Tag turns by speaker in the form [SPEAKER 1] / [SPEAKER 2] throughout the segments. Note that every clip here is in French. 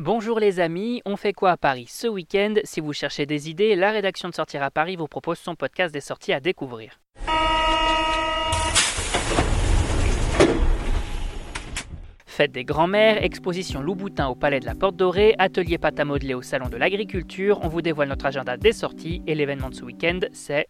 [SPEAKER 1] Bonjour les amis, on fait quoi à Paris ce week-end? Si vous cherchez des idées, la rédaction de Sortir à Paris vous propose son podcast des sorties à découvrir. Fête des grands-mères, exposition Louboutin au Palais de la Porte Dorée, atelier pâte à modeler au Salon de l'Agriculture, on vous dévoile notre agenda des sorties et l'événement de ce week-end c'est...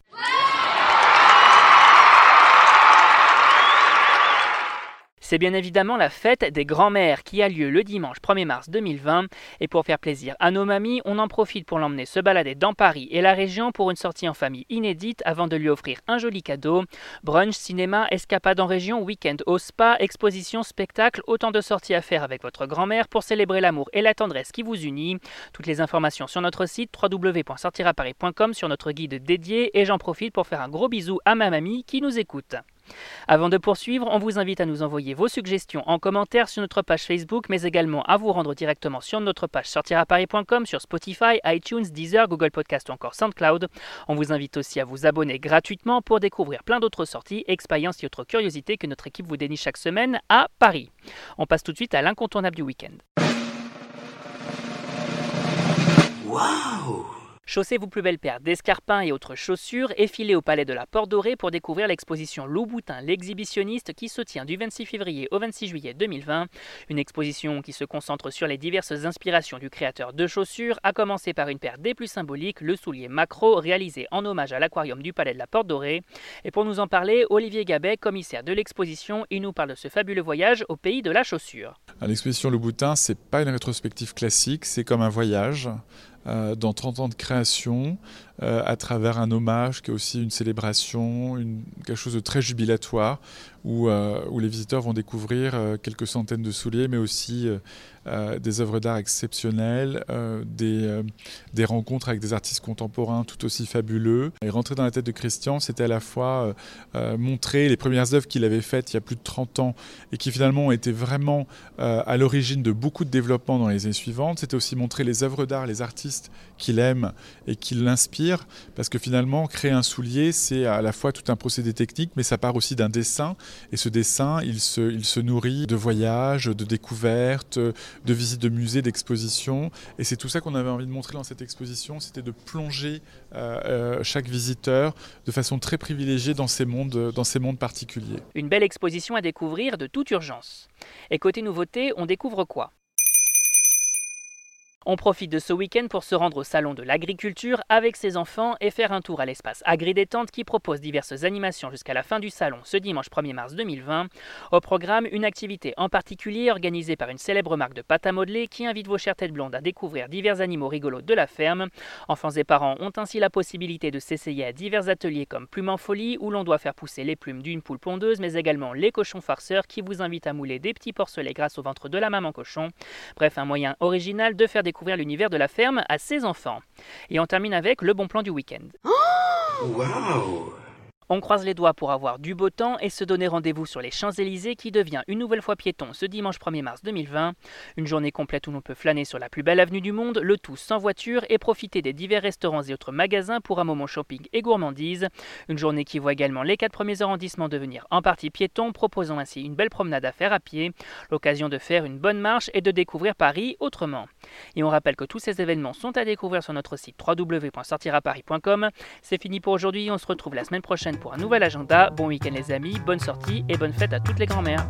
[SPEAKER 1] C'est bien évidemment la fête des grands-mères qui a lieu le dimanche 1er mars 2020. Et pour faire plaisir à nos mamies, on en profite pour l'emmener se balader dans Paris et la région pour une sortie en famille inédite avant de lui offrir un joli cadeau. Brunch, cinéma, escapade en région, week-end au spa, exposition, spectacle, autant de sorties à faire avec votre grand-mère pour célébrer l'amour et la tendresse qui vous unit. Toutes les informations sur notre site www.sortiraparis.com sur notre guide dédié et j'en profite pour faire un gros bisou à ma mamie qui nous écoute. Avant de poursuivre, on vous invite à nous envoyer vos suggestions en commentaire sur notre page Facebook, mais également à vous rendre directement sur notre page sortiraparis.com, sur Spotify, iTunes, Deezer, Google Podcast ou encore SoundCloud. On vous invite aussi à vous abonner gratuitement pour découvrir plein d'autres sorties, expériences et autres curiosités que notre équipe vous dénie chaque semaine à Paris. On passe tout de suite à l'incontournable du week-end. Chaussez vos plus belles paires d'escarpins et autres chaussures et filez au Palais de la Porte Dorée pour découvrir l'exposition Louboutin l'exhibitionniste qui se tient du 26 février au 26 juillet 2020. Une exposition qui se concentre sur les diverses inspirations du créateur de chaussures, à commencer par une paire des plus symboliques, le soulier macro, réalisé en hommage à l'aquarium du Palais de la Porte Dorée. Et pour nous en parler, Olivier Gabet, commissaire de l'exposition, il nous parle de ce fabuleux voyage au pays de la chaussure.
[SPEAKER 2] L'exposition Louboutin, c'est pas une rétrospective classique, c'est comme un voyage euh, dans 30 ans de création, euh, à travers un hommage qui est aussi une célébration, quelque chose de très jubilatoire, où, euh, où les visiteurs vont découvrir quelques centaines de souliers, mais aussi des œuvres d'art exceptionnelles, des, des, rencontres avec des artistes contemporains tout aussi fabuleux. Et rentrer dans la tête de Christian, c'était à la fois montrer les premières œuvres qu'il avait faites il y a plus de 30 ans et qui finalement ont été vraiment à l'origine de beaucoup de développement dans les années suivantes. C'était aussi montrer les œuvres d'art, les artistes qu'il aime et qui l'inspire, parce que finalement, créer un soulier, c'est à la fois tout un procédé technique, mais ça part aussi d'un dessin, et ce dessin, il se, il se nourrit de voyages, de découvertes, de visites de musées, d'expositions, et c'est tout ça qu'on avait envie de montrer dans cette exposition, c'était de plonger euh, euh, chaque visiteur de façon très privilégiée dans ces mondes, dans ces mondes particuliers.
[SPEAKER 1] Une belle exposition à découvrir de toute urgence. Et côté nouveauté, on découvre quoi? On profite de ce week-end pour se rendre au salon de l'agriculture avec ses enfants et faire un tour à l'espace Agri-Détente qui propose diverses animations jusqu'à la fin du salon ce dimanche 1er mars 2020. Au programme, une activité en particulier organisée par une célèbre marque de pâte à modeler qui invite vos chères têtes blondes à découvrir divers animaux rigolos de la ferme. Enfants et parents ont ainsi la possibilité de s'essayer à divers ateliers comme Plume en folie où l'on doit faire pousser les plumes d'une poule pondeuse mais également les cochons farceurs qui vous invitent à mouler des petits porcelets grâce au ventre de la maman cochon. Bref, un moyen original de faire découvrir l'univers de la ferme à ses enfants. Et on termine avec le bon plan du week-end. on croise les doigts pour avoir du beau temps et se donner rendez-vous sur les Champs-Élysées qui devient une nouvelle fois piéton ce dimanche 1er mars 2020. Une journée complète où l'on peut flâner sur la plus belle avenue du monde, le tout sans voiture et profiter des divers restaurants et autres magasins pour un moment shopping et gourmandise. Une journée qui voit également les quatre premiers arrondissements devenir en partie piétons, proposant ainsi une belle promenade à faire à pied. L'occasion de faire une bonne marche et de découvrir Paris autrement. Et on rappelle que tous ces événements sont à découvrir sur notre site www.sortiraparis.com. C'est fini pour aujourd'hui, on se retrouve la semaine prochaine pour un nouvel agenda. Bon week-end les amis, bonne sortie et bonne fête à toutes les grand-mères.